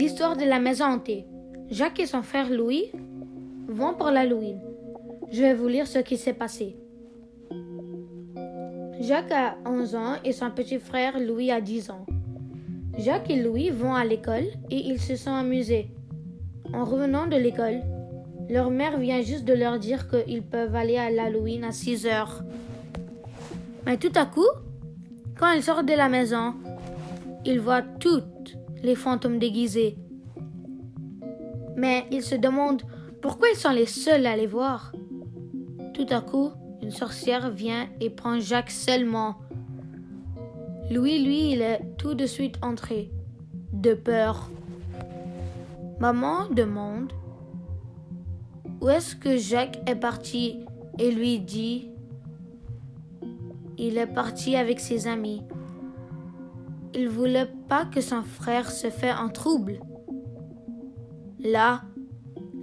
L'histoire de la maison hantée. Jacques et son frère Louis vont pour l'Halloween. Je vais vous lire ce qui s'est passé. Jacques a 11 ans et son petit frère Louis a 10 ans. Jacques et Louis vont à l'école et ils se sont amusés. En revenant de l'école, leur mère vient juste de leur dire qu'ils peuvent aller à l'Halloween à 6 heures. Mais tout à coup, quand ils sortent de la maison, ils voient toutes les fantômes déguisés. Mais ils se demandent pourquoi ils sont les seuls à les voir. Tout à coup, une sorcière vient et prend Jacques seulement. Louis, lui, il est tout de suite entré, de peur. Maman demande où est-ce que Jacques est parti? Et lui dit il est parti avec ses amis. Il voulait pas que son frère se fait en trouble. Là,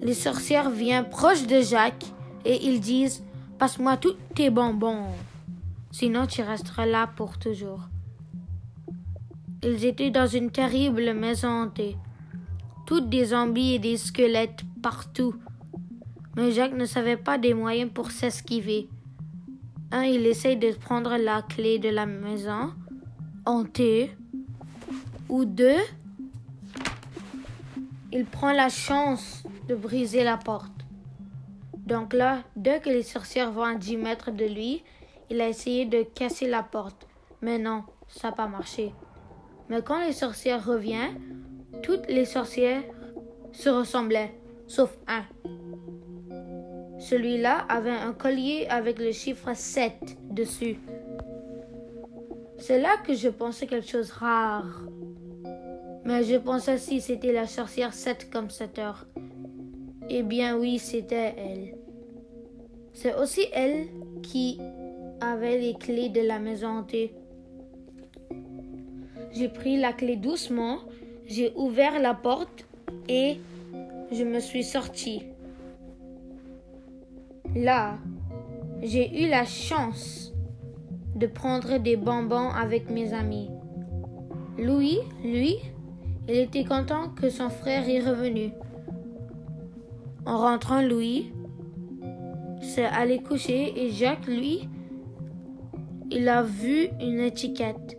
les sorcières viennent proche de Jacques et ils disent Passe-moi tous tes bonbons, sinon tu resteras là pour toujours. Ils étaient dans une terrible maison hantée, toutes des zombies et des squelettes partout. Mais Jacques ne savait pas des moyens pour s'esquiver. Un, il essaye de prendre la clé de la maison hantée. Ou deux, il prend la chance de briser la porte. Donc là, dès que les sorcières vont à 10 mètres de lui, il a essayé de casser la porte. Mais non, ça n'a pas marché. Mais quand les sorcières reviennent, toutes les sorcières se ressemblaient, sauf un. Celui-là avait un collier avec le chiffre 7 dessus. C'est là que je pensais quelque chose de rare. Mais je pensais si c'était la sorcière 7 comme 7 heures. Eh bien oui, c'était elle. C'est aussi elle qui avait les clés de la maison hantée. J'ai pris la clé doucement, j'ai ouvert la porte et je me suis sortie. Là, j'ai eu la chance de prendre des bonbons avec mes amis. Louis, lui, il était content que son frère est revenu. En rentrant, Louis s'est allé coucher et Jacques, lui, il a vu une étiquette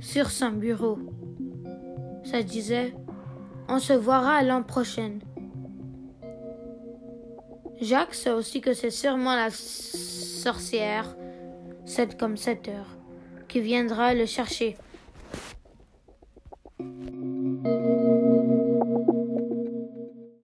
sur son bureau. Ça disait On se verra l'an prochain. Jacques sait aussi que c'est sûrement la sorcière, 7 comme 7 heures, qui viendra le chercher.